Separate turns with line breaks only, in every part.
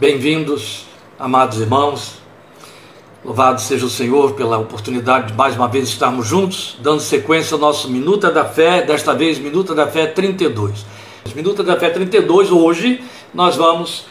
Bem-vindos, amados irmãos. Louvado seja o Senhor pela oportunidade de mais uma vez estarmos juntos, dando sequência ao nosso Minuta da Fé, desta vez Minuta da Fé 32. Minuta da Fé 32, hoje nós vamos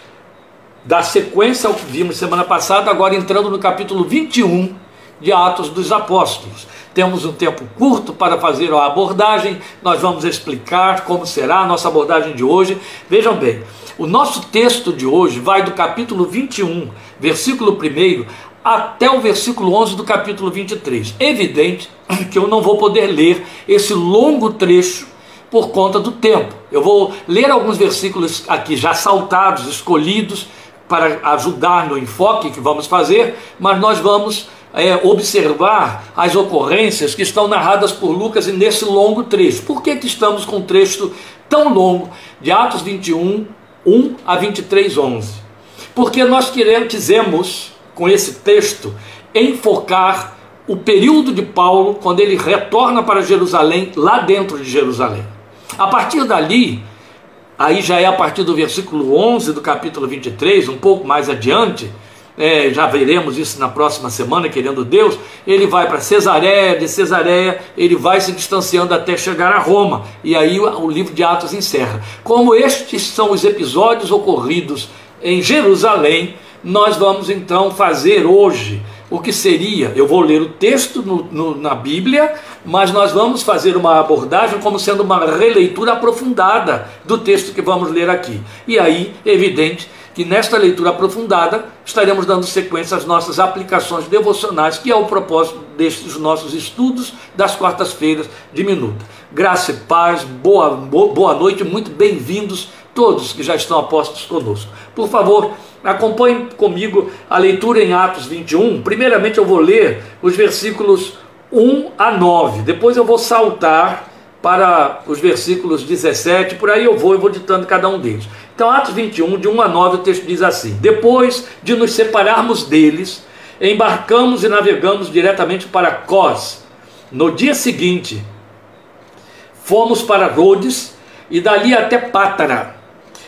dar sequência ao que vimos semana passada, agora entrando no capítulo 21 de Atos dos Apóstolos. Temos um tempo curto para fazer a abordagem, nós vamos explicar como será a nossa abordagem de hoje. Vejam bem, o nosso texto de hoje vai do capítulo 21, versículo 1, até o versículo 11 do capítulo 23. Evidente que eu não vou poder ler esse longo trecho por conta do tempo. Eu vou ler alguns versículos aqui já saltados, escolhidos, para ajudar no enfoque que vamos fazer, mas nós vamos é, observar as ocorrências que estão narradas por Lucas nesse longo trecho. Por que, que estamos com um trecho tão longo de Atos 21, 1 a 23, 11? Porque nós queremos, quisemos, com esse texto, enfocar o período de Paulo quando ele retorna para Jerusalém, lá dentro de Jerusalém. A partir dali, aí já é a partir do versículo 11 do capítulo 23, um pouco mais adiante, é, já veremos isso na próxima semana, querendo Deus, ele vai para Cesareia, de Cesareia ele vai se distanciando até chegar a Roma, e aí o, o livro de Atos encerra. Como estes são os episódios ocorridos em Jerusalém, nós vamos então fazer hoje o que seria, eu vou ler o texto no, no, na Bíblia, mas nós vamos fazer uma abordagem como sendo uma releitura aprofundada do texto que vamos ler aqui. E aí, evidente que nesta leitura aprofundada estaremos dando sequência às nossas aplicações devocionais, que é o propósito destes nossos estudos das quartas-feiras de minuta. Graça e paz, boa, boa noite, muito bem-vindos todos que já estão apostos conosco. Por favor, acompanhe comigo a leitura em Atos 21. Primeiramente eu vou ler os versículos 1 a 9, depois eu vou saltar para os versículos 17, por aí eu vou, eu vou ditando cada um deles. Então, Atos 21, de 1 a 9, o texto diz assim: Depois de nos separarmos deles, embarcamos e navegamos diretamente para Cós. No dia seguinte, fomos para Rhodes e dali até Pátara.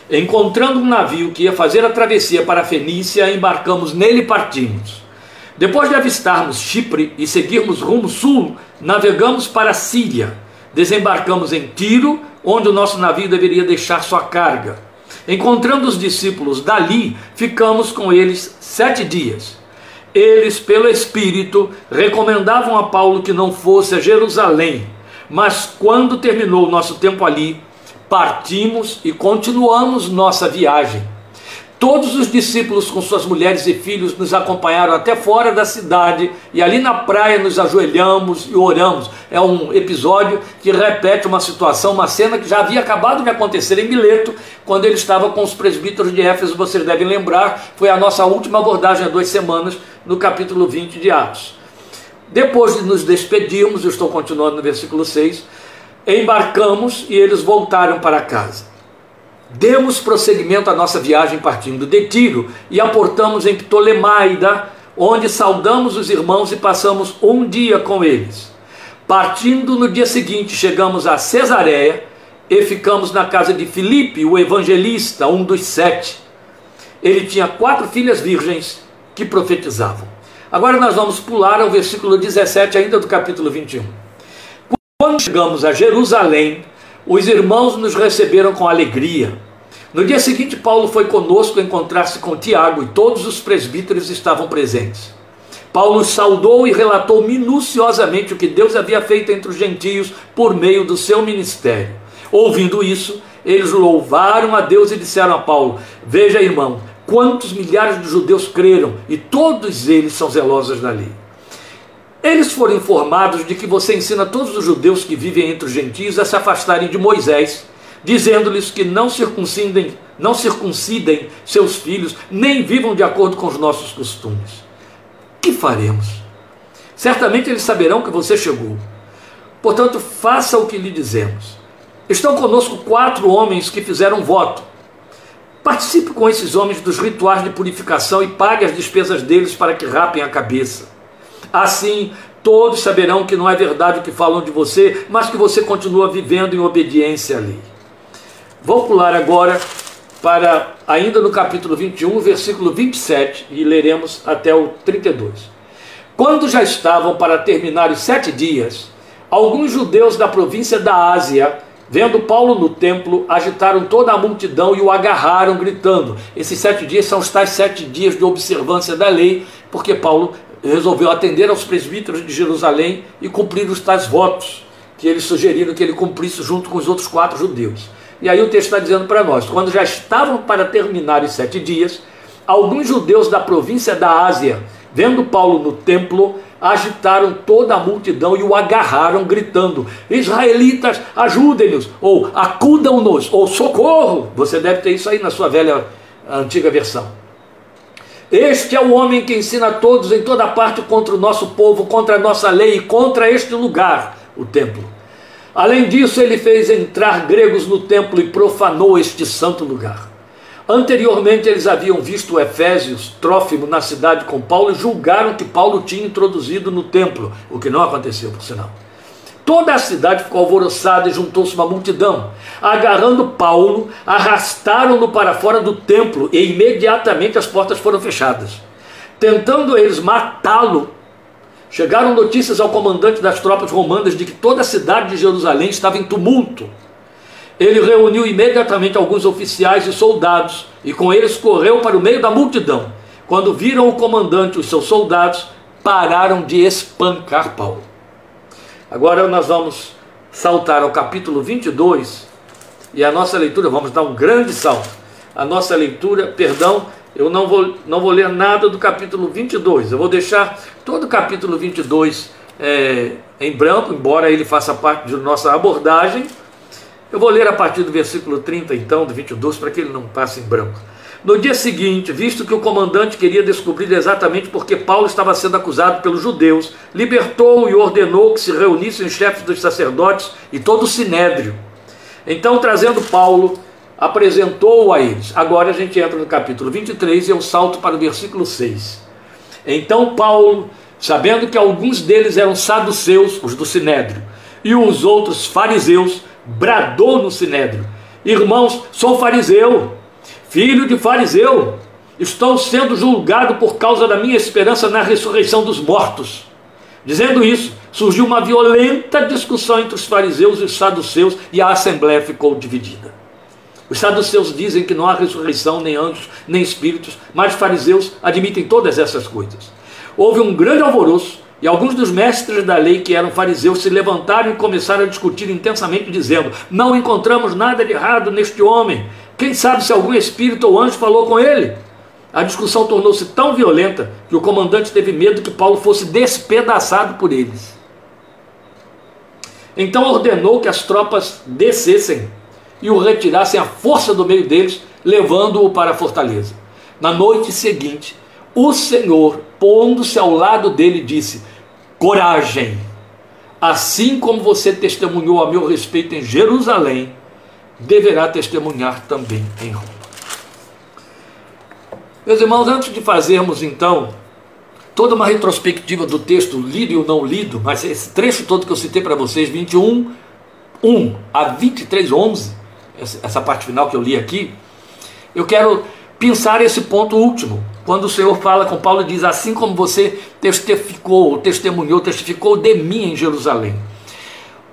Encontrando um navio que ia fazer a travessia para a Fenícia, embarcamos nele e partimos. Depois de avistarmos Chipre e seguirmos rumo sul, navegamos para Síria Desembarcamos em Tiro, onde o nosso navio deveria deixar sua carga. Encontrando os discípulos dali, ficamos com eles sete dias. Eles, pelo Espírito, recomendavam a Paulo que não fosse a Jerusalém, mas quando terminou o nosso tempo ali, partimos e continuamos nossa viagem. Todos os discípulos com suas mulheres e filhos nos acompanharam até fora da cidade e ali na praia nos ajoelhamos e oramos. É um episódio que repete uma situação, uma cena que já havia acabado de acontecer em Mileto, quando ele estava com os presbíteros de Éfeso, vocês devem lembrar, foi a nossa última abordagem há duas semanas no capítulo 20 de Atos. Depois de nos despedirmos, eu estou continuando no versículo 6, embarcamos e eles voltaram para casa. Demos prosseguimento à nossa viagem partindo de Tiro e aportamos em Ptolemaida, onde saudamos os irmãos e passamos um dia com eles. Partindo no dia seguinte, chegamos a Cesareia e ficamos na casa de Filipe, o evangelista, um dos sete. Ele tinha quatro filhas virgens que profetizavam. Agora nós vamos pular ao versículo 17, ainda do capítulo 21. Quando chegamos a Jerusalém, os irmãos nos receberam com alegria. No dia seguinte, Paulo foi conosco encontrar-se com Tiago e todos os presbíteros estavam presentes. Paulo saudou e relatou minuciosamente o que Deus havia feito entre os gentios por meio do seu ministério. Ouvindo isso, eles louvaram a Deus e disseram a Paulo: Veja, irmão, quantos milhares de judeus creram e todos eles são zelosos da lei. Eles foram informados de que você ensina todos os judeus que vivem entre os gentios a se afastarem de Moisés, dizendo-lhes que não circuncidem, não circuncidem seus filhos, nem vivam de acordo com os nossos costumes. Que faremos? Certamente eles saberão que você chegou. Portanto, faça o que lhe dizemos. Estão conosco quatro homens que fizeram voto. Participe com esses homens dos rituais de purificação e pague as despesas deles para que rapem a cabeça. Assim, todos saberão que não é verdade o que falam de você, mas que você continua vivendo em obediência à lei. Vou pular agora para ainda no capítulo 21, versículo 27, e leremos até o 32. Quando já estavam para terminar os sete dias, alguns judeus da província da Ásia, vendo Paulo no templo, agitaram toda a multidão e o agarraram, gritando. Esses sete dias são os tais sete dias de observância da lei, porque Paulo resolveu atender aos presbíteros de Jerusalém e cumprir os tais votos que eles sugeriram que ele cumprisse junto com os outros quatro judeus. E aí o texto está dizendo para nós: quando já estavam para terminar os sete dias, alguns judeus da província da Ásia, vendo Paulo no templo, agitaram toda a multidão e o agarraram, gritando: Israelitas, ajudem-nos, ou acudam-nos, ou socorro. Você deve ter isso aí na sua velha antiga versão. Este é o homem que ensina a todos em toda parte contra o nosso povo, contra a nossa lei e contra este lugar, o templo. Além disso, ele fez entrar gregos no templo e profanou este santo lugar. Anteriormente, eles haviam visto Efésios, Trófimo, na cidade com Paulo e julgaram que Paulo tinha introduzido no templo, o que não aconteceu, por sinal. Toda a cidade ficou alvoroçada e juntou-se uma multidão. Agarrando Paulo, arrastaram-no para fora do templo e imediatamente as portas foram fechadas. Tentando eles matá-lo, Chegaram notícias ao comandante das tropas romanas de que toda a cidade de Jerusalém estava em tumulto. Ele reuniu imediatamente alguns oficiais e soldados e com eles correu para o meio da multidão. Quando viram o comandante e os seus soldados, pararam de espancar Paulo. Agora nós vamos saltar ao capítulo 22 e a nossa leitura, vamos dar um grande salto. A nossa leitura, perdão, eu não vou, não vou ler nada do capítulo 22, eu vou deixar todo o capítulo 22 é, em branco, embora ele faça parte de nossa abordagem. Eu vou ler a partir do versículo 30, então, do 22, para que ele não passe em branco. No dia seguinte, visto que o comandante queria descobrir exatamente porque Paulo estava sendo acusado pelos judeus, libertou e ordenou que se reunissem os chefes dos sacerdotes e todo o sinédrio. Então, trazendo Paulo, apresentou-o a eles. Agora a gente entra no capítulo 23 e eu salto para o versículo 6. Então Paulo, sabendo que alguns deles eram saduceus, os do sinédrio, e os outros fariseus, bradou no sinédrio: Irmãos, sou fariseu, filho de fariseu, estou sendo julgado por causa da minha esperança na ressurreição dos mortos. Dizendo isso, surgiu uma violenta discussão entre os fariseus e os saduceus e a assembleia ficou dividida. Os saduceus dizem que não há ressurreição, nem anjos, nem espíritos, mas os fariseus admitem todas essas coisas. Houve um grande alvoroço e alguns dos mestres da lei que eram fariseus se levantaram e começaram a discutir intensamente, dizendo: Não encontramos nada de errado neste homem. Quem sabe se algum espírito ou anjo falou com ele? A discussão tornou-se tão violenta que o comandante teve medo que Paulo fosse despedaçado por eles. Então ordenou que as tropas descessem e o retirassem à força do meio deles, levando-o para a fortaleza. Na noite seguinte, o Senhor, pondo-se ao lado dele, disse: Coragem! Assim como você testemunhou a meu respeito em Jerusalém, deverá testemunhar também em Roma. Meus irmãos, antes de fazermos então toda uma retrospectiva do texto lido e não lido, mas esse trecho todo que eu citei para vocês, 21, 1 a 23, 11, essa parte final que eu li aqui, eu quero pensar esse ponto último. Quando o Senhor fala com Paulo, diz: Assim como você testificou, testemunhou, testificou de mim em Jerusalém.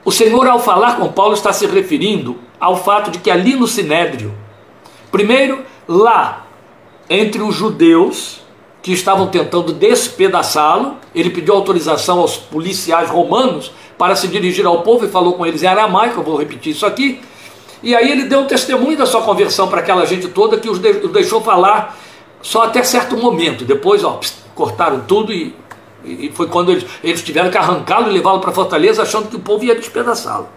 O Senhor, ao falar com Paulo, está se referindo ao fato de que ali no Sinédrio, primeiro, lá, entre os judeus que estavam tentando despedaçá-lo, ele pediu autorização aos policiais romanos para se dirigir ao povo e falou com eles em aramaico, eu vou repetir isso aqui, e aí ele deu um testemunho da sua conversão para aquela gente toda que os deixou falar só até certo momento. Depois, ó, cortaram tudo e, e foi quando eles, eles tiveram que arrancá-lo e levá-lo para Fortaleza, achando que o povo ia despedaçá-lo.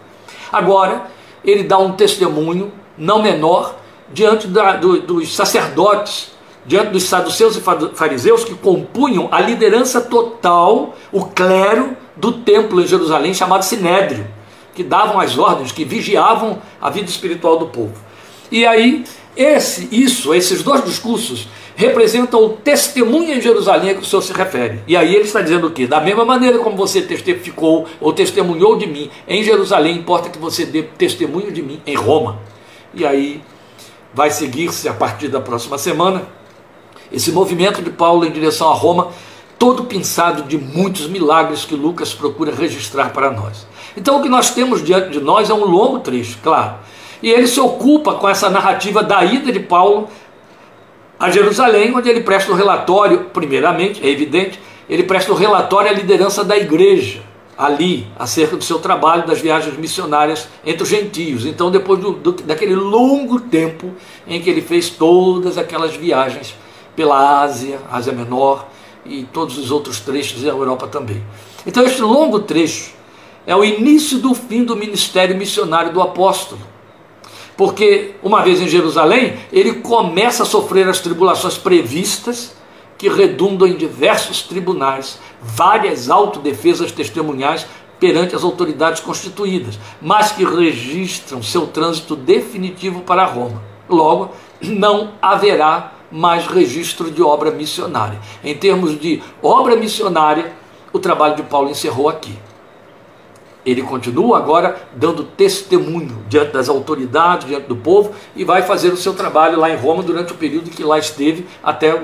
Agora, ele dá um testemunho não menor diante da, do, dos sacerdotes, diante dos saduceus e fariseus que compunham a liderança total, o clero do templo em Jerusalém, chamado Sinédrio que davam as ordens, que vigiavam a vida espiritual do povo. E aí, esse, isso, esses dois discursos representam o testemunho em Jerusalém a que o Senhor se refere. E aí ele está dizendo o quê? Da mesma maneira como você testificou ou testemunhou de mim em Jerusalém, importa que você dê testemunho de mim em Roma. E aí vai seguir-se a partir da próxima semana. Esse movimento de Paulo em direção a Roma, todo pensado de muitos milagres que Lucas procura registrar para nós. Então, o que nós temos diante de nós é um longo trecho, claro. E ele se ocupa com essa narrativa da ida de Paulo a Jerusalém, onde ele presta o relatório, primeiramente, é evidente, ele presta o relatório à liderança da igreja ali acerca do seu trabalho das viagens missionárias entre os gentios. Então, depois do, do, daquele longo tempo em que ele fez todas aquelas viagens pela Ásia, Ásia Menor e todos os outros trechos da Europa também. Então, este longo trecho é o início do fim do ministério missionário do apóstolo. Porque, uma vez em Jerusalém, ele começa a sofrer as tribulações previstas que redundam em diversos tribunais, várias autodefesas testemunhais perante as autoridades constituídas, mas que registram seu trânsito definitivo para Roma. Logo, não haverá mais registro de obra missionária. Em termos de obra missionária, o trabalho de Paulo encerrou aqui. Ele continua agora dando testemunho diante das autoridades, diante do povo, e vai fazer o seu trabalho lá em Roma durante o período que lá esteve, até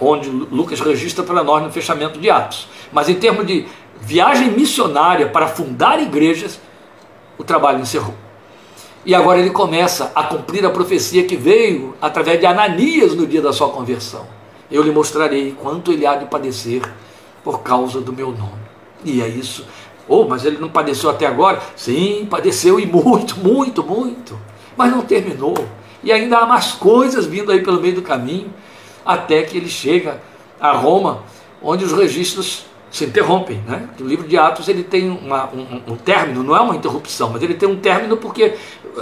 onde Lucas registra para nós no fechamento de Atos. Mas em termos de viagem missionária para fundar igrejas, o trabalho encerrou. E agora ele começa a cumprir a profecia que veio através de Ananias no dia da sua conversão. Eu lhe mostrarei quanto ele há de padecer por causa do meu nome. E é isso Oh, mas ele não padeceu até agora? Sim, padeceu e muito, muito, muito. Mas não terminou. E ainda há mais coisas vindo aí pelo meio do caminho, até que ele chega a Roma, onde os registros se interrompem. Né? O livro de Atos ele tem uma, um, um término, não é uma interrupção, mas ele tem um término porque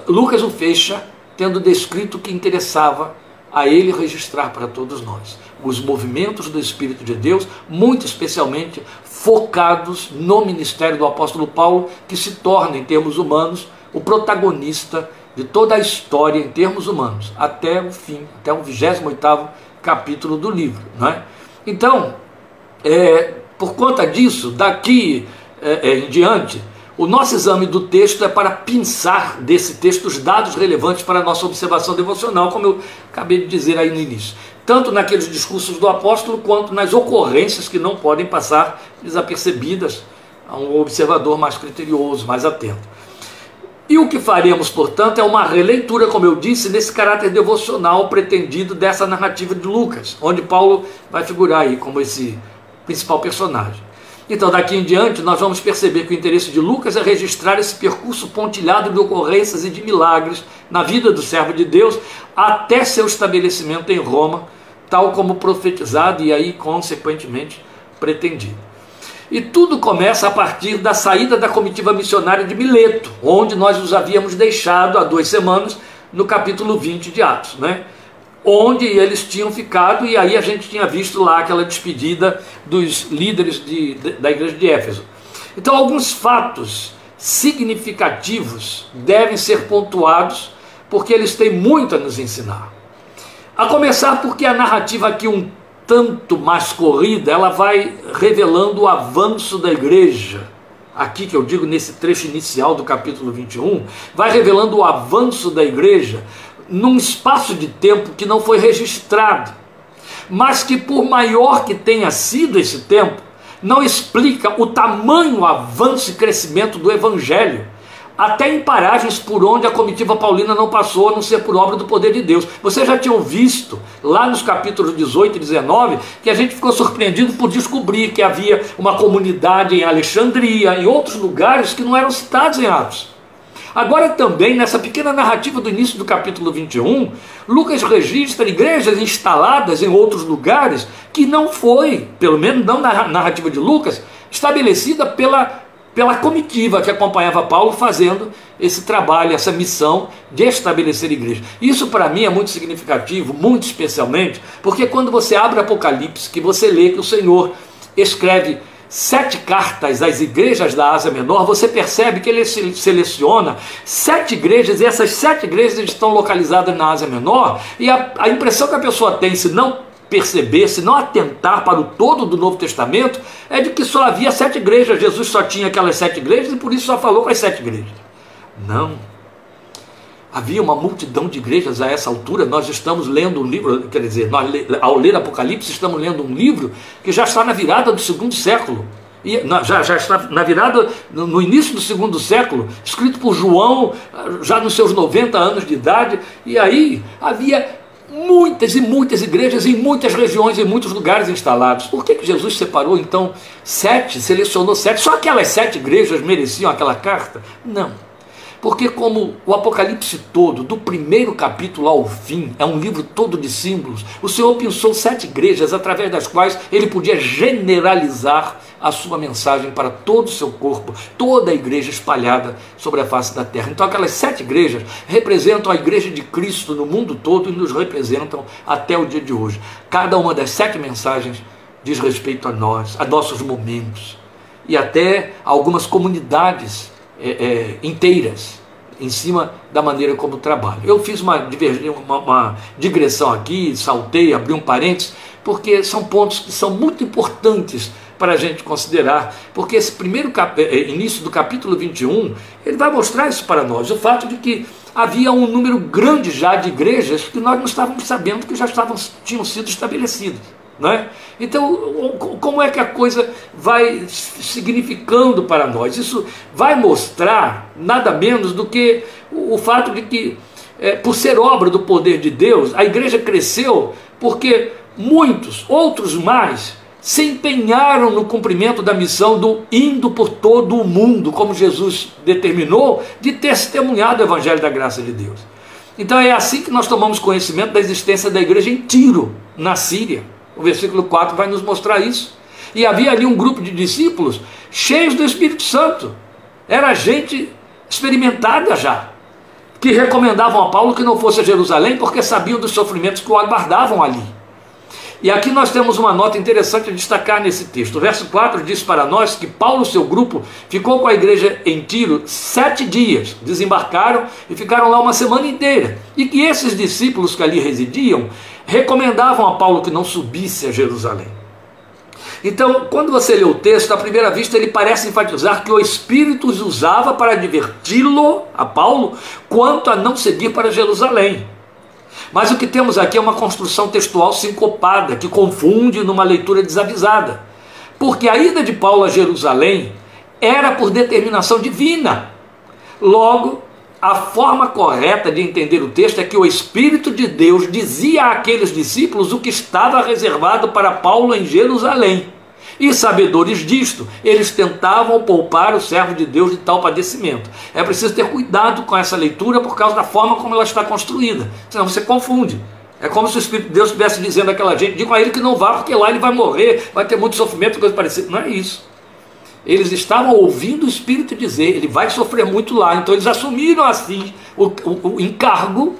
Lucas o fecha tendo descrito o que interessava a ele registrar para todos nós. Os movimentos do Espírito de Deus, muito especialmente focados no ministério do apóstolo Paulo, que se torna, em termos humanos, o protagonista de toda a história em termos humanos, até o fim, até o 28 capítulo do livro. Né? Então, é, por conta disso, daqui é, é, em diante, o nosso exame do texto é para pensar desse texto os dados relevantes para a nossa observação devocional, como eu acabei de dizer aí no início tanto naqueles discursos do apóstolo quanto nas ocorrências que não podem passar desapercebidas a um observador mais criterioso, mais atento. E o que faremos, portanto, é uma releitura, como eu disse, nesse caráter devocional pretendido dessa narrativa de Lucas, onde Paulo vai figurar aí como esse principal personagem. Então, daqui em diante, nós vamos perceber que o interesse de Lucas é registrar esse percurso pontilhado de ocorrências e de milagres na vida do servo de Deus, até seu estabelecimento em Roma, tal como profetizado e aí, consequentemente, pretendido. E tudo começa a partir da saída da comitiva missionária de Mileto, onde nós os havíamos deixado há duas semanas, no capítulo 20 de Atos, né? Onde eles tinham ficado, e aí a gente tinha visto lá aquela despedida dos líderes de, de, da igreja de Éfeso. Então, alguns fatos significativos devem ser pontuados, porque eles têm muito a nos ensinar. A começar porque a narrativa aqui um tanto mais corrida, ela vai revelando o avanço da igreja. Aqui que eu digo nesse trecho inicial do capítulo 21, vai revelando o avanço da igreja num espaço de tempo que não foi registrado, mas que por maior que tenha sido esse tempo, não explica o tamanho, avanço e crescimento do evangelho até em paragens por onde a comitiva paulina não passou, a não ser por obra do poder de Deus. Vocês já tinham visto, lá nos capítulos 18 e 19, que a gente ficou surpreendido por descobrir que havia uma comunidade em Alexandria, em outros lugares que não eram citados em Atos. Agora também, nessa pequena narrativa do início do capítulo 21, Lucas registra igrejas instaladas em outros lugares que não foi, pelo menos não na narrativa de Lucas, estabelecida pela pela comitiva que acompanhava Paulo fazendo esse trabalho, essa missão de estabelecer igreja. Isso para mim é muito significativo, muito especialmente, porque quando você abre Apocalipse, que você lê que o Senhor escreve sete cartas às igrejas da Ásia Menor, você percebe que ele seleciona sete igrejas, e essas sete igrejas estão localizadas na Ásia Menor, e a, a impressão que a pessoa tem, se não perceber, se não atentar para o todo do Novo Testamento, é de que só havia sete igrejas, Jesus só tinha aquelas sete igrejas e por isso só falou com as sete igrejas. Não. Havia uma multidão de igrejas a essa altura. Nós estamos lendo um livro, quer dizer, nós, ao ler Apocalipse, estamos lendo um livro que já está na virada do segundo século. E, já, já está na virada, no, início do segundo século, escrito por João, já nos seus 90 anos de idade. E aí havia muitas e muitas igrejas em muitas regiões, em muitos lugares instalados. Por que, que Jesus separou então sete, selecionou sete? Só aquelas sete igrejas mereciam aquela carta? Não. Porque, como o Apocalipse todo, do primeiro capítulo ao fim, é um livro todo de símbolos, o Senhor pensou sete igrejas através das quais ele podia generalizar a sua mensagem para todo o seu corpo, toda a igreja espalhada sobre a face da terra. Então, aquelas sete igrejas representam a igreja de Cristo no mundo todo e nos representam até o dia de hoje. Cada uma das sete mensagens diz respeito a nós, a nossos momentos e até a algumas comunidades é, é, inteiras em cima da maneira como trabalho. Eu fiz uma, uma, uma digressão aqui, saltei, abri um parênteses, porque são pontos que são muito importantes para a gente considerar, porque esse primeiro cap... É, é, início do capítulo 21, ele vai mostrar isso para nós, o fato de que havia um número grande já de igrejas que nós não estávamos sabendo que já estavam, tinham sido estabelecidas. Né? Então, como é que a coisa vai significando para nós? Isso vai mostrar nada menos do que o fato de que, é, por ser obra do poder de Deus, a igreja cresceu porque muitos, outros mais, se empenharam no cumprimento da missão do indo por todo o mundo, como Jesus determinou, de testemunhar do Evangelho da graça de Deus. Então é assim que nós tomamos conhecimento da existência da igreja em Tiro, na Síria. O versículo 4 vai nos mostrar isso. E havia ali um grupo de discípulos cheios do Espírito Santo. Era gente experimentada já, que recomendavam a Paulo que não fosse a Jerusalém porque sabiam dos sofrimentos que o aguardavam ali. E aqui nós temos uma nota interessante a destacar nesse texto. O verso 4 diz para nós que Paulo e seu grupo ficou com a igreja em Tiro sete dias, desembarcaram e ficaram lá uma semana inteira. E que esses discípulos que ali residiam recomendavam a Paulo que não subisse a Jerusalém. Então, quando você lê o texto, à primeira vista ele parece enfatizar que o Espírito os usava para adverti-lo, a Paulo, quanto a não seguir para Jerusalém. Mas o que temos aqui é uma construção textual sincopada, que confunde numa leitura desavisada. Porque a ida de Paulo a Jerusalém era por determinação divina. Logo, a forma correta de entender o texto é que o Espírito de Deus dizia àqueles discípulos o que estava reservado para Paulo em Jerusalém. E sabedores disto, eles tentavam poupar o servo de Deus de tal padecimento. É preciso ter cuidado com essa leitura por causa da forma como ela está construída, senão você confunde. É como se o Espírito de Deus estivesse dizendo àquela gente: diga a ele que não vá, porque lá ele vai morrer, vai ter muito sofrimento, coisa parecida. Não é isso eles estavam ouvindo o Espírito dizer, ele vai sofrer muito lá. Então eles assumiram assim o, o, o encargo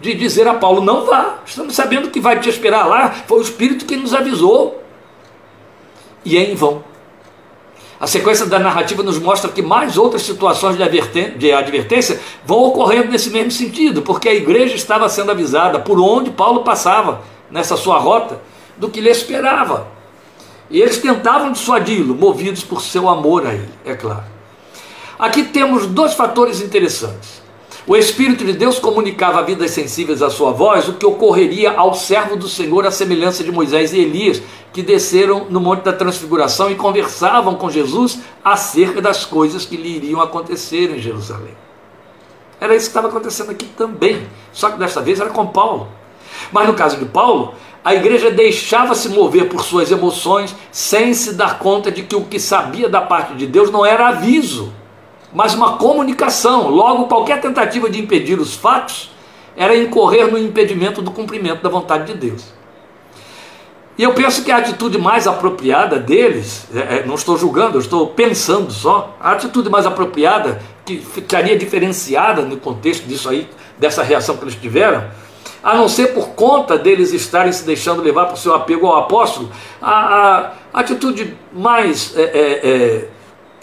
de dizer a Paulo: não vá, estamos sabendo que vai te esperar lá. Foi o Espírito que nos avisou. E é em vão. A sequência da narrativa nos mostra que mais outras situações de advertência vão ocorrendo nesse mesmo sentido, porque a igreja estava sendo avisada por onde Paulo passava nessa sua rota do que lhe esperava. E eles tentavam dissuadi-lo, movidos por seu amor a ele, é claro. Aqui temos dois fatores interessantes. O Espírito de Deus comunicava a vidas sensíveis à sua voz o que ocorreria ao servo do Senhor, à semelhança de Moisés e Elias, que desceram no Monte da Transfiguração e conversavam com Jesus acerca das coisas que lhe iriam acontecer em Jerusalém. Era isso que estava acontecendo aqui também, só que desta vez era com Paulo. Mas no caso de Paulo, a igreja deixava-se mover por suas emoções sem se dar conta de que o que sabia da parte de Deus não era aviso, mas uma comunicação. Logo, qualquer tentativa de impedir os fatos era incorrer no impedimento do cumprimento da vontade de Deus. E eu penso que a atitude mais apropriada deles, é, é, não estou julgando, eu estou pensando só, a atitude mais apropriada, que ficaria diferenciada no contexto disso aí, dessa reação que eles tiveram, a não ser por conta deles estarem se deixando levar o seu apego ao apóstolo, a, a atitude mais é, é, é,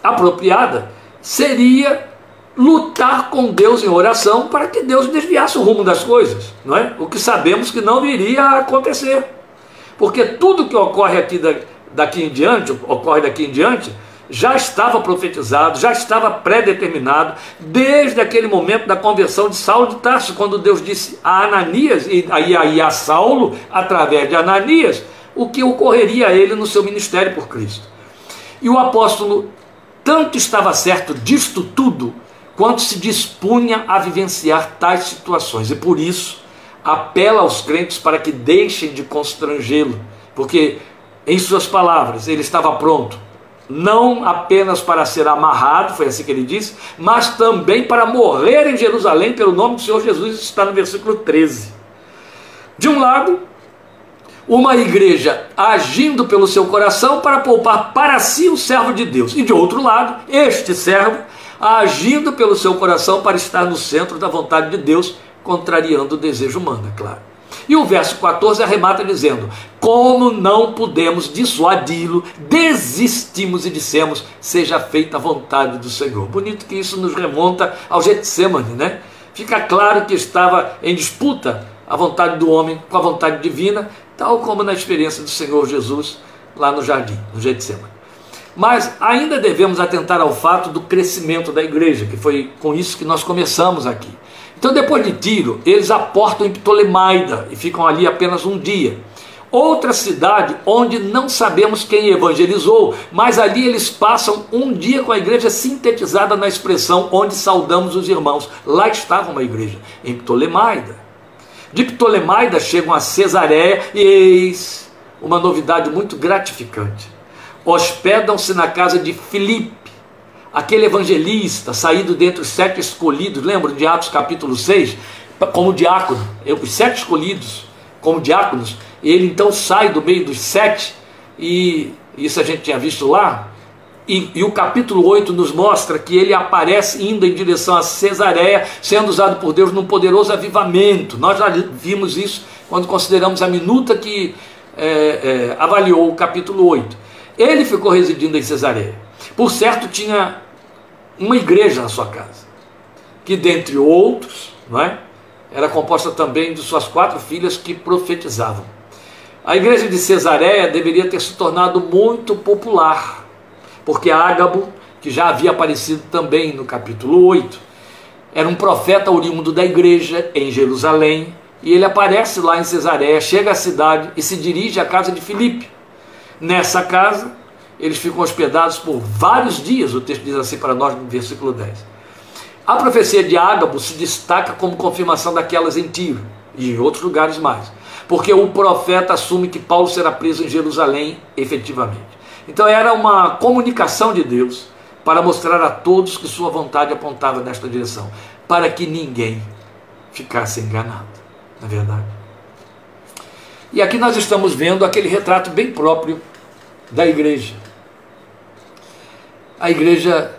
apropriada seria lutar com Deus em oração para que Deus desviasse o rumo das coisas, não é? O que sabemos que não iria acontecer, porque tudo que ocorre aqui da, daqui em diante, ocorre daqui em diante, já estava profetizado, já estava pré-determinado, desde aquele momento da conversão de Saulo de Tarso, quando Deus disse a Ananias e aí a Saulo, através de Ananias, o que ocorreria a ele no seu ministério por Cristo. E o apóstolo tanto estava certo disto tudo, quanto se dispunha a vivenciar tais situações, e por isso apela aos crentes para que deixem de constrangê-lo, porque, em suas palavras, ele estava pronto não apenas para ser amarrado, foi assim que ele disse, mas também para morrer em Jerusalém pelo nome do Senhor Jesus, está no versículo 13. De um lado, uma igreja agindo pelo seu coração para poupar para si o servo de Deus, e de outro lado, este servo agindo pelo seu coração para estar no centro da vontade de Deus, contrariando o desejo humano, é claro. E o verso 14 arremata dizendo: Como não pudemos dissuadi-lo, desistimos e dissemos: Seja feita a vontade do Senhor. Bonito que isso nos remonta ao Getsemane, né? Fica claro que estava em disputa a vontade do homem com a vontade divina, tal como na experiência do Senhor Jesus lá no jardim, no Getsemane. Mas ainda devemos atentar ao fato do crescimento da igreja, que foi com isso que nós começamos aqui. Então, depois de Tiro, eles aportam em Ptolemaida e ficam ali apenas um dia. Outra cidade onde não sabemos quem evangelizou, mas ali eles passam um dia com a igreja sintetizada na expressão onde saudamos os irmãos. Lá estava uma igreja, em Ptolemaida. De Ptolemaida chegam a Cesareia e eis uma novidade muito gratificante. Hospedam-se na casa de Filipe aquele evangelista saído dentre os sete escolhidos, lembra de Atos capítulo 6? Como diácono, os sete escolhidos como diáconos, ele então sai do meio dos sete, e isso a gente tinha visto lá, e, e, o capítulo 8 nos mostra que ele aparece indo em direção a Cesareia, sendo usado por Deus num poderoso avivamento. Nós já vimos isso quando consideramos a minuta que é, é, avaliou o capítulo 8. Ele ficou residindo em Cesareia. Por certo, tinha uma igreja na sua casa, que dentre outros, não é? Era composta também de suas quatro filhas que profetizavam. A igreja de Cesareia deveria ter se tornado muito popular, porque Ágabo, que já havia aparecido também no capítulo 8, era um profeta oriundo da igreja em Jerusalém, e ele aparece lá em Cesareia, chega à cidade e se dirige à casa de Filipe. Nessa casa, eles ficam hospedados por vários dias, o texto diz assim para nós no versículo 10. A profecia de Ágabo se destaca como confirmação daquelas em Tiro e em outros lugares mais, porque o profeta assume que Paulo será preso em Jerusalém efetivamente. Então era uma comunicação de Deus para mostrar a todos que sua vontade apontava nesta direção, para que ninguém ficasse enganado, na é verdade. E aqui nós estamos vendo aquele retrato bem próprio da igreja a igreja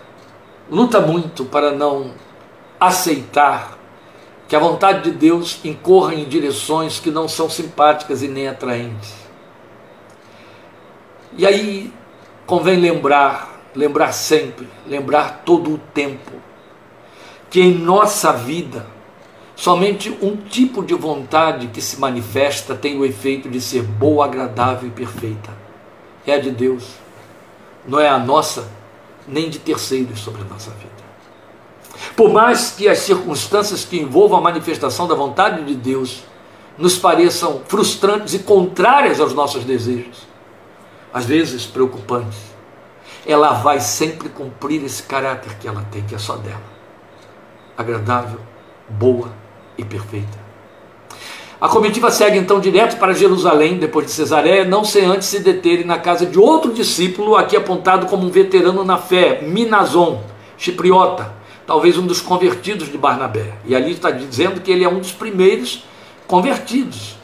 luta muito para não aceitar que a vontade de Deus incorra em direções que não são simpáticas e nem atraentes. E aí convém lembrar, lembrar sempre, lembrar todo o tempo, que em nossa vida somente um tipo de vontade que se manifesta tem o efeito de ser boa, agradável e perfeita. É a de Deus, não é a nossa nem de terceiros sobre a nossa vida. Por mais que as circunstâncias que envolvam a manifestação da vontade de Deus nos pareçam frustrantes e contrárias aos nossos desejos, às vezes preocupantes, ela vai sempre cumprir esse caráter que ela tem, que é só dela: agradável, boa e perfeita. A comitiva segue então direto para Jerusalém, depois de Cesareia, não sem antes se deterem na casa de outro discípulo, aqui apontado como um veterano na fé, Minazon, chipriota, talvez um dos convertidos de Barnabé. E ali está dizendo que ele é um dos primeiros convertidos.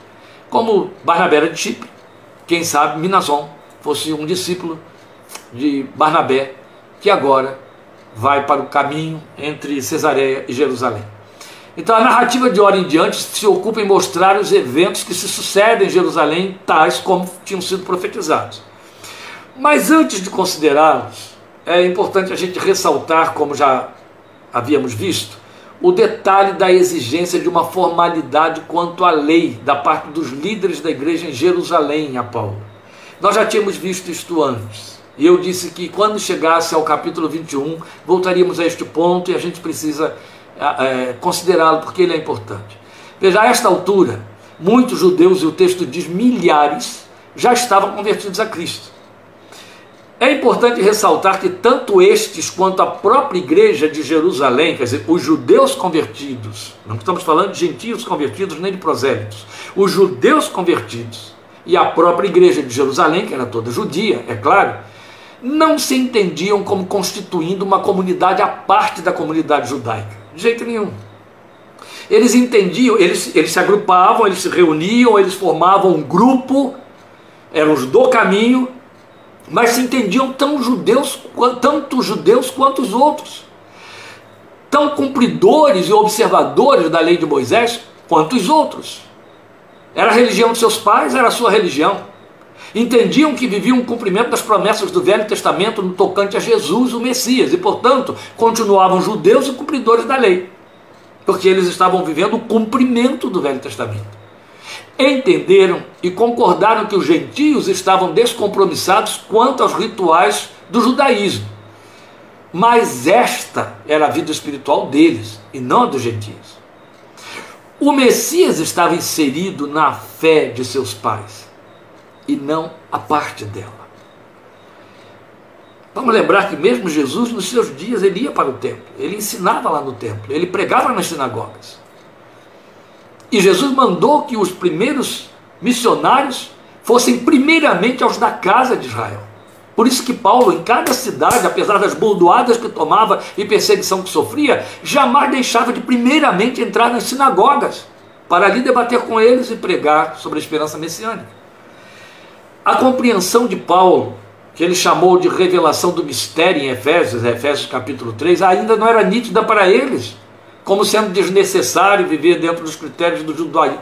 Como Barnabé era de Chipre, quem sabe Minazon fosse um discípulo de Barnabé, que agora vai para o caminho entre Cesareia e Jerusalém. Então a narrativa de hora em diante se ocupa em mostrar os eventos que se sucedem em Jerusalém, tais como tinham sido profetizados. Mas antes de considerá-los, é importante a gente ressaltar, como já havíamos visto, o detalhe da exigência de uma formalidade quanto à lei da parte dos líderes da igreja em Jerusalém, a Paulo. Nós já tínhamos visto isto antes, E eu disse que quando chegasse ao capítulo 21, voltaríamos a este ponto e a gente precisa é, considerá-lo porque ele é importante. Veja, a esta altura, muitos judeus, e o texto diz milhares, já estavam convertidos a Cristo. É importante ressaltar que tanto estes quanto a própria igreja de Jerusalém, quer dizer, os judeus convertidos, não estamos falando de gentios convertidos nem de prosélitos, os judeus convertidos e a própria igreja de Jerusalém, que era toda judia, é claro, não se entendiam como constituindo uma comunidade à parte da comunidade judaica, de jeito nenhum. Eles entendiam, eles, eles se agrupavam, eles se reuniam, eles formavam um grupo, eram os do caminho, mas se entendiam tão judeus, tanto judeus quanto os outros, tão cumpridores e observadores da lei de Moisés quanto os outros. Era a religião de seus pais, era a sua religião. Entendiam que viviam o cumprimento das promessas do Velho Testamento no tocante a Jesus, o Messias, e portanto continuavam judeus e cumpridores da lei, porque eles estavam vivendo o cumprimento do Velho Testamento entenderam e concordaram que os gentios estavam descompromissados quanto aos rituais do judaísmo. Mas esta era a vida espiritual deles e não a dos gentios. O Messias estava inserido na fé de seus pais e não a parte dela. Vamos lembrar que mesmo Jesus, nos seus dias, ele ia para o templo, ele ensinava lá no templo, ele pregava nas sinagogas. E Jesus mandou que os primeiros missionários fossem primeiramente aos da casa de Israel. Por isso que Paulo, em cada cidade, apesar das bordoadas que tomava e perseguição que sofria, jamais deixava de primeiramente entrar nas sinagogas, para ali debater com eles e pregar sobre a esperança messiânica. A compreensão de Paulo, que ele chamou de revelação do mistério em Efésios, Efésios capítulo 3, ainda não era nítida para eles como sendo desnecessário viver dentro dos critérios do,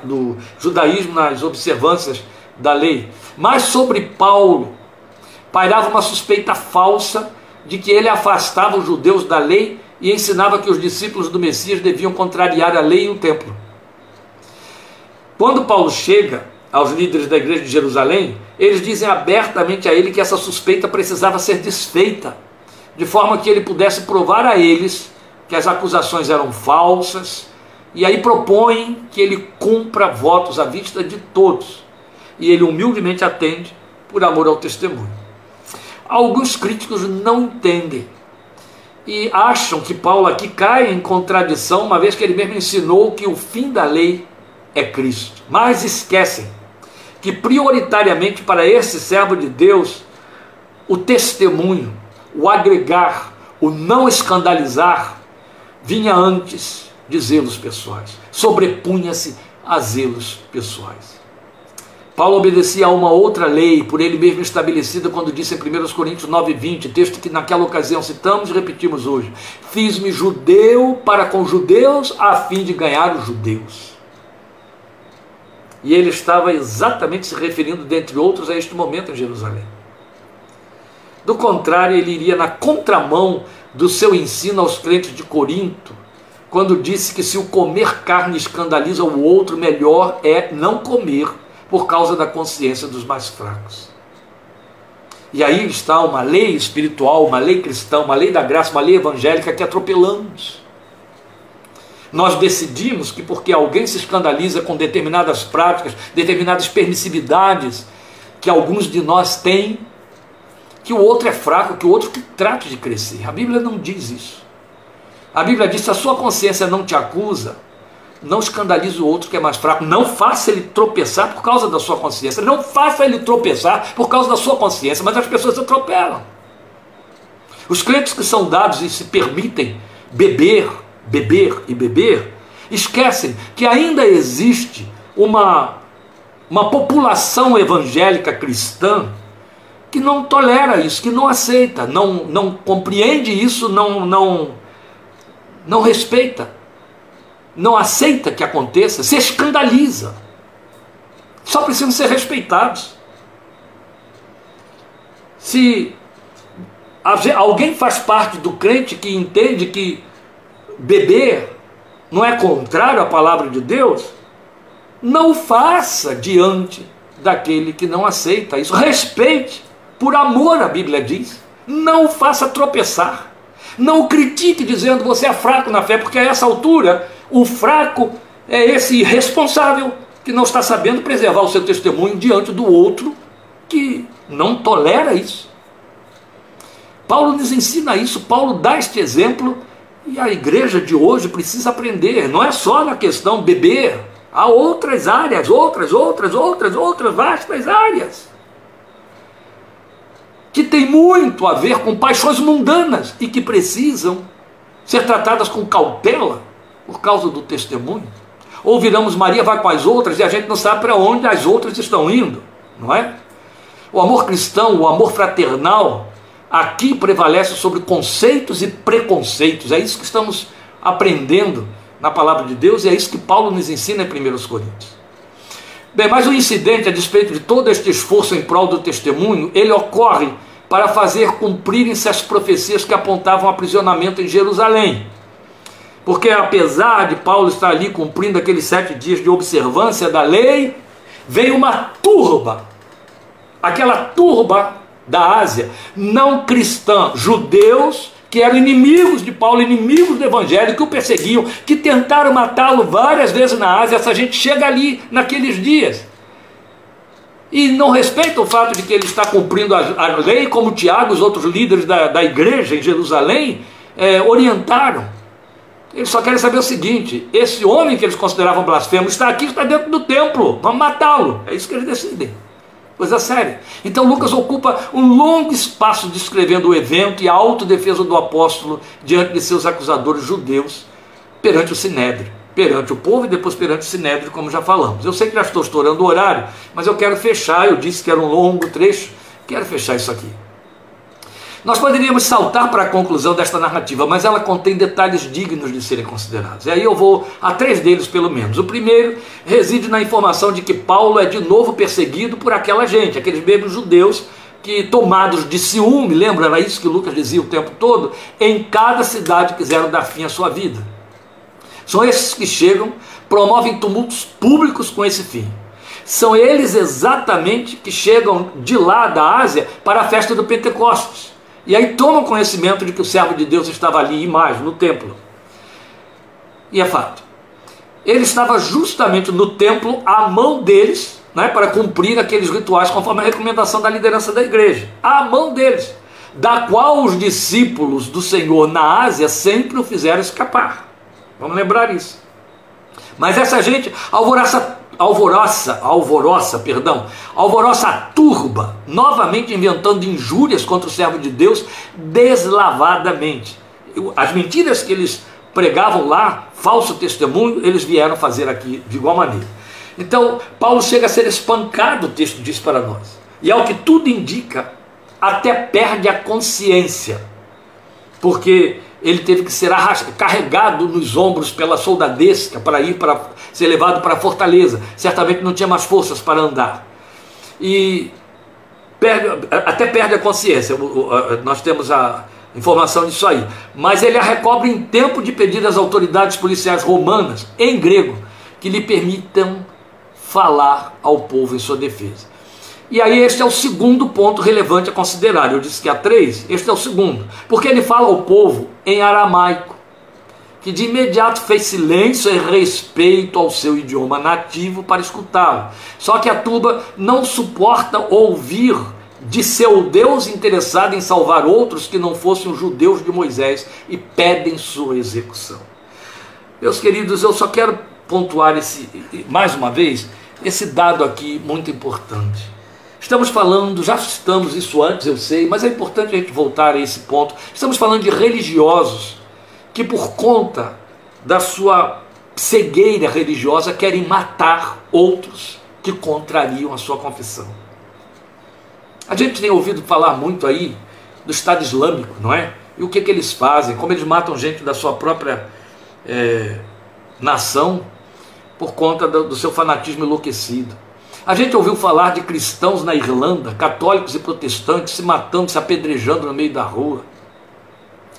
do judaísmo nas observâncias da lei. Mas sobre Paulo pairava uma suspeita falsa de que ele afastava os judeus da lei e ensinava que os discípulos do Messias deviam contrariar a lei e o templo. Quando Paulo chega aos líderes da igreja de Jerusalém, eles dizem abertamente a ele que essa suspeita precisava ser desfeita, de forma que ele pudesse provar a eles que as acusações eram falsas, e aí propõem que ele cumpra votos à vista de todos. E ele humildemente atende por amor ao testemunho. Alguns críticos não entendem e acham que Paulo aqui cai em contradição, uma vez que ele mesmo ensinou que o fim da lei é Cristo. Mas esquecem que prioritariamente para esse servo de Deus, o testemunho, o agregar, o não escandalizar, vinha antes de zelos pessoais, sobrepunha-se a zelos pessoais. Paulo obedecia a uma outra lei, por ele mesmo estabelecida, quando disse em 1 Coríntios 9,20, texto que naquela ocasião citamos e repetimos hoje: Fiz-me judeu para com judeus, a fim de ganhar os judeus. E ele estava exatamente se referindo, dentre outros, a este momento em Jerusalém. Do contrário, ele iria na contramão do seu ensino aos crentes de Corinto, quando disse que se o comer carne escandaliza o outro, melhor é não comer, por causa da consciência dos mais fracos. E aí está uma lei espiritual, uma lei cristã, uma lei da graça, uma lei evangélica que atropelamos. Nós decidimos que porque alguém se escandaliza com determinadas práticas, determinadas permissividades que alguns de nós têm, que o outro é fraco, que o outro que trate de crescer. A Bíblia não diz isso. A Bíblia diz: se a sua consciência não te acusa, não escandalize o outro que é mais fraco. Não faça ele tropeçar por causa da sua consciência. Não faça ele tropeçar por causa da sua consciência. Mas as pessoas atropelam. Os crentes que são dados e se permitem beber, beber e beber, esquecem que ainda existe uma, uma população evangélica cristã que não tolera isso, que não aceita, não, não compreende isso, não, não, não respeita, não aceita que aconteça, se escandaliza. Só precisam ser respeitados. Se alguém faz parte do crente que entende que beber não é contrário à palavra de Deus, não faça diante daquele que não aceita isso. Respeite por amor, a Bíblia diz. Não faça tropeçar. Não o critique dizendo você é fraco na fé, porque a essa altura o fraco é esse irresponsável que não está sabendo preservar o seu testemunho diante do outro que não tolera isso. Paulo nos ensina isso, Paulo dá este exemplo e a igreja de hoje precisa aprender. Não é só na questão beber, há outras áreas, outras, outras, outras, outras vastas áreas que tem muito a ver com paixões mundanas e que precisam ser tratadas com cautela por causa do testemunho. Ou viramos Maria vai com as outras e a gente não sabe para onde as outras estão indo, não é? O amor cristão, o amor fraternal, aqui prevalece sobre conceitos e preconceitos. É isso que estamos aprendendo na palavra de Deus e é isso que Paulo nos ensina em 1 Coríntios. Bem, mas o incidente, a despeito de todo este esforço em prol do testemunho, ele ocorre para fazer cumprirem-se as profecias que apontavam aprisionamento em Jerusalém. Porque apesar de Paulo estar ali cumprindo aqueles sete dias de observância da lei, veio uma turba, aquela turba da Ásia, não cristã, judeus que eram inimigos de Paulo, inimigos do Evangelho, que o perseguiam, que tentaram matá-lo várias vezes na Ásia. Essa gente chega ali naqueles dias e não respeita o fato de que ele está cumprindo a, a lei, como Tiago e os outros líderes da, da igreja em Jerusalém é, orientaram. Eles só querem saber o seguinte: esse homem que eles consideravam blasfemo está aqui, está dentro do templo, vamos matá-lo. É isso que eles decidem. Coisa séria. Então Lucas ocupa um longo espaço descrevendo o evento e a autodefesa do apóstolo diante de seus acusadores judeus perante o Sinédrio perante o povo e depois perante o Sinédrio, como já falamos. Eu sei que já estou estourando o horário, mas eu quero fechar, eu disse que era um longo trecho, quero fechar isso aqui. Nós poderíamos saltar para a conclusão desta narrativa, mas ela contém detalhes dignos de serem considerados. E aí eu vou a três deles, pelo menos. O primeiro reside na informação de que Paulo é de novo perseguido por aquela gente, aqueles mesmos judeus que, tomados de ciúme, lembra, era isso que Lucas dizia o tempo todo, em cada cidade quiseram dar fim à sua vida. São esses que chegam, promovem tumultos públicos com esse fim. São eles exatamente que chegam de lá da Ásia para a festa do Pentecostes. E aí tomam conhecimento de que o servo de Deus estava ali, mais, no templo. E é fato. Ele estava justamente no templo à mão deles, né, para cumprir aqueles rituais conforme a recomendação da liderança da igreja. À mão deles, da qual os discípulos do Senhor na Ásia sempre o fizeram escapar. Vamos lembrar isso. Mas essa gente alvoroça, alvoroça, alvoroça, perdão, alvoroça a turba, novamente inventando injúrias contra o servo de Deus deslavadamente. As mentiras que eles pregavam lá, falso testemunho, eles vieram fazer aqui de igual maneira. Então, Paulo chega a ser espancado, o texto diz para nós. E ao que tudo indica, até perde a consciência. Porque ele teve que ser carregado nos ombros pela soldadesca para ir para ser levado para a fortaleza. Certamente não tinha mais forças para andar. E perde, até perde a consciência. Nós temos a informação disso aí. Mas ele a recobre em tempo de pedir às autoridades policiais romanas, em grego, que lhe permitam falar ao povo em sua defesa. E aí este é o segundo ponto relevante a considerar. Eu disse que há três, este é o segundo. Porque ele fala ao povo em aramaico, que de imediato fez silêncio em respeito ao seu idioma nativo para escutá-lo. Só que a turba não suporta ouvir de seu Deus interessado em salvar outros que não fossem os judeus de Moisés e pedem sua execução. Meus queridos, eu só quero pontuar esse mais uma vez esse dado aqui muito importante. Estamos falando, já citamos isso antes, eu sei, mas é importante a gente voltar a esse ponto. Estamos falando de religiosos que, por conta da sua cegueira religiosa, querem matar outros que contrariam a sua confissão. A gente tem ouvido falar muito aí do Estado Islâmico, não é? E o que, que eles fazem, como eles matam gente da sua própria é, nação por conta do, do seu fanatismo enlouquecido. A gente ouviu falar de cristãos na Irlanda, católicos e protestantes, se matando, se apedrejando no meio da rua.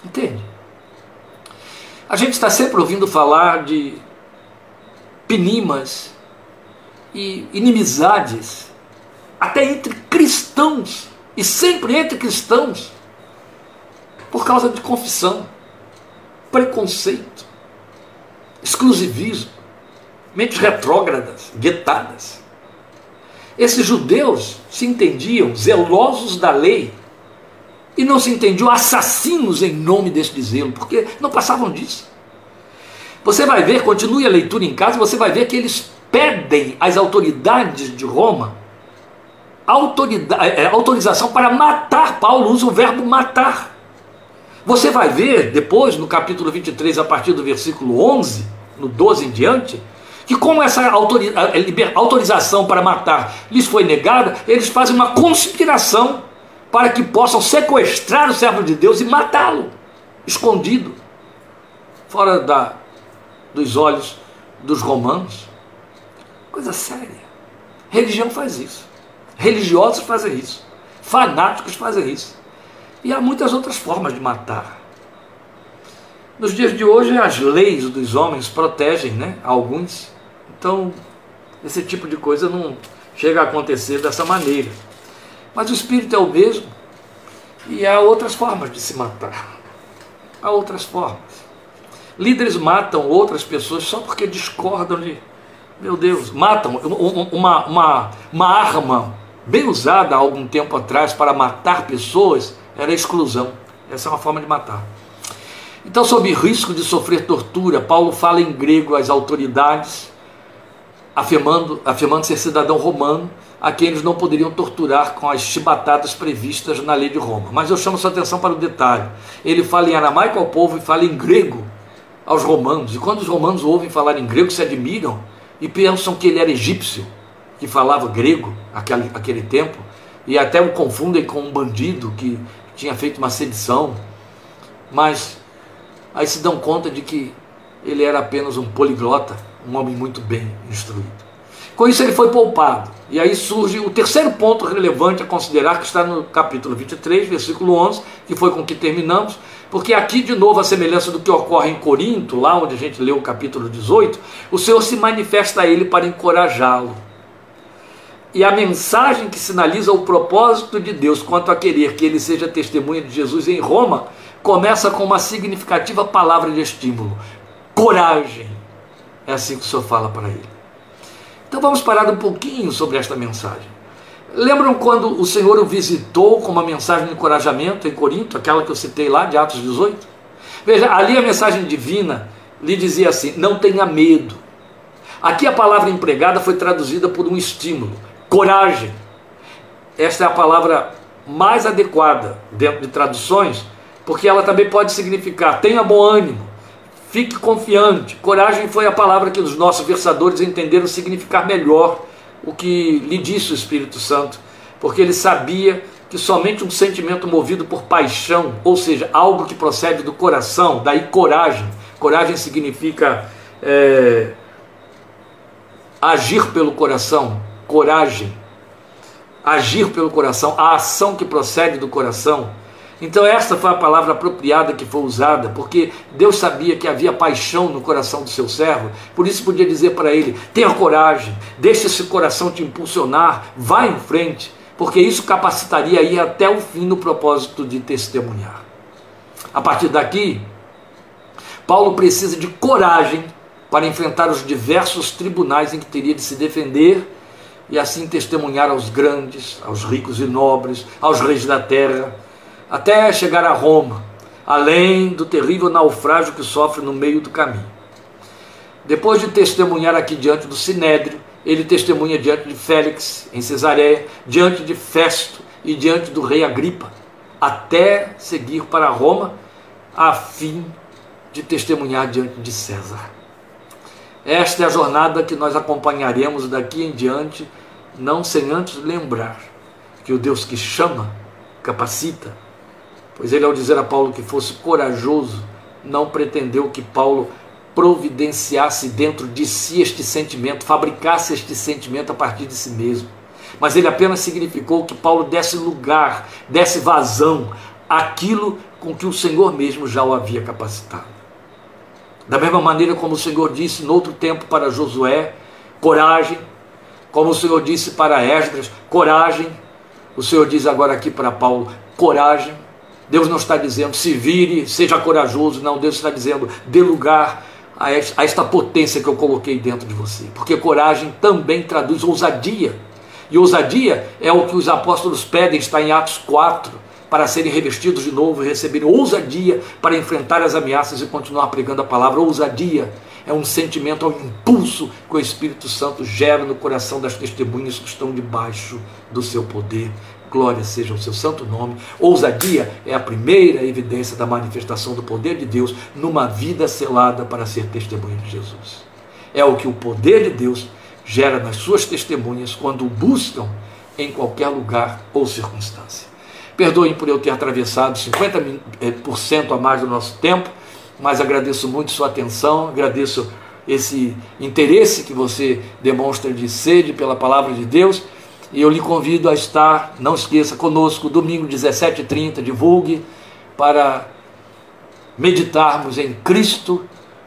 Entende? A gente está sempre ouvindo falar de penimas e inimizades, até entre cristãos e sempre entre cristãos, por causa de confissão, preconceito, exclusivismo, mentes retrógradas, guetadas. Esses judeus se entendiam zelosos da lei e não se entendiam assassinos em nome deste zelo, porque não passavam disso. Você vai ver, continue a leitura em casa, você vai ver que eles pedem às autoridades de Roma é, autorização para matar. Paulo usa o verbo matar. Você vai ver depois, no capítulo 23, a partir do versículo 11, no 12 em diante, que como essa autorização para matar lhes foi negada, eles fazem uma conspiração para que possam sequestrar o servo de Deus e matá-lo, escondido, fora da, dos olhos dos romanos. Coisa séria. Religião faz isso. Religiosos fazem isso. Fanáticos fazem isso. E há muitas outras formas de matar. Nos dias de hoje, as leis dos homens protegem né, alguns. Então, esse tipo de coisa não chega a acontecer dessa maneira. Mas o espírito é o mesmo. E há outras formas de se matar. Há outras formas. Líderes matam outras pessoas só porque discordam de. Meu Deus, matam uma, uma, uma arma bem usada há algum tempo atrás para matar pessoas era a exclusão. Essa é uma forma de matar. Então, sob risco de sofrer tortura, Paulo fala em grego às autoridades, afirmando, afirmando ser cidadão romano, a quem eles não poderiam torturar com as chibatadas previstas na lei de Roma. Mas eu chamo sua atenção para o detalhe. Ele fala em aramaico ao povo e fala em grego aos romanos. E quando os romanos ouvem falar em grego, se admiram e pensam que ele era egípcio, que falava grego aquele, aquele tempo, e até o confundem com um bandido que tinha feito uma sedição. Mas aí se dão conta de que ele era apenas um poliglota, um homem muito bem instruído. Com isso ele foi poupado. E aí surge o terceiro ponto relevante a considerar, que está no capítulo 23, versículo 11, que foi com que terminamos, porque aqui, de novo, a semelhança do que ocorre em Corinto, lá onde a gente leu o capítulo 18, o Senhor se manifesta a ele para encorajá-lo. E a mensagem que sinaliza o propósito de Deus quanto a querer que ele seja testemunha de Jesus em Roma, começa com uma significativa palavra de estímulo: coragem. É assim que o Senhor fala para ele. Então vamos parar um pouquinho sobre esta mensagem. Lembram quando o Senhor o visitou com uma mensagem de encorajamento em Corinto, aquela que eu citei lá de Atos 18? Veja, ali a mensagem divina lhe dizia assim: não tenha medo. Aqui a palavra empregada foi traduzida por um estímulo, coragem. Esta é a palavra mais adequada dentro de traduções, porque ela também pode significar tenha bom ânimo, fique confiante. Coragem foi a palavra que os nossos versadores entenderam significar melhor o que lhe disse o Espírito Santo, porque ele sabia que somente um sentimento movido por paixão, ou seja, algo que procede do coração, daí coragem. Coragem significa é, agir pelo coração, coragem. Agir pelo coração, a ação que procede do coração. Então, essa foi a palavra apropriada que foi usada, porque Deus sabia que havia paixão no coração do seu servo, por isso podia dizer para ele: tenha coragem, deixe esse coração te impulsionar, vá em frente, porque isso capacitaria a ir até o fim no propósito de testemunhar. A partir daqui, Paulo precisa de coragem para enfrentar os diversos tribunais em que teria de se defender e assim testemunhar aos grandes, aos ricos e nobres, aos reis da terra até chegar a Roma, além do terrível naufrágio que sofre no meio do caminho. Depois de testemunhar aqui diante do Sinédrio, ele testemunha diante de Félix, em Cesareia, diante de Festo e diante do rei Agripa, até seguir para Roma, a fim de testemunhar diante de César. Esta é a jornada que nós acompanharemos daqui em diante, não sem antes lembrar que o Deus que chama, capacita, Pois ele, ao dizer a Paulo que fosse corajoso, não pretendeu que Paulo providenciasse dentro de si este sentimento, fabricasse este sentimento a partir de si mesmo. Mas ele apenas significou que Paulo desse lugar, desse vazão àquilo com que o Senhor mesmo já o havia capacitado. Da mesma maneira como o Senhor disse no outro tempo para Josué, coragem, como o Senhor disse para Esdras, coragem, O Senhor diz agora aqui para Paulo: coragem. Deus não está dizendo se vire, seja corajoso. Não, Deus está dizendo dê lugar a esta potência que eu coloquei dentro de você. Porque coragem também traduz ousadia. E ousadia é o que os apóstolos pedem, está em Atos 4, para serem revestidos de novo e receberem ousadia para enfrentar as ameaças e continuar pregando a palavra. Ousadia é um sentimento, é um impulso que o Espírito Santo gera no coração das testemunhas que estão debaixo do seu poder. Glória seja o seu santo nome. Ousadia é a primeira evidência da manifestação do poder de Deus numa vida selada para ser testemunha de Jesus. É o que o poder de Deus gera nas suas testemunhas quando o buscam em qualquer lugar ou circunstância. Perdoem por eu ter atravessado 50% eh, a mais do nosso tempo, mas agradeço muito sua atenção, agradeço esse interesse que você demonstra de sede pela palavra de Deus. E eu lhe convido a estar, não esqueça, conosco, domingo 17h30, divulgue, para meditarmos em Cristo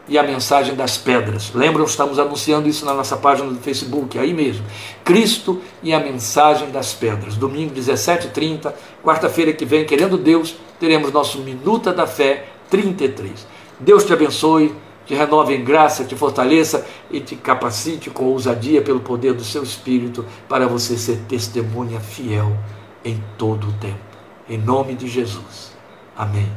e a mensagem das pedras. Lembram, estamos anunciando isso na nossa página do Facebook, aí mesmo. Cristo e a mensagem das pedras. Domingo 17h30, quarta-feira que vem, querendo Deus, teremos nosso Minuta da Fé 33. Deus te abençoe, te renove em graça, te fortaleça e te capacite com ousadia pelo poder do seu Espírito para você ser testemunha fiel em todo o tempo. Em nome de Jesus. Amém.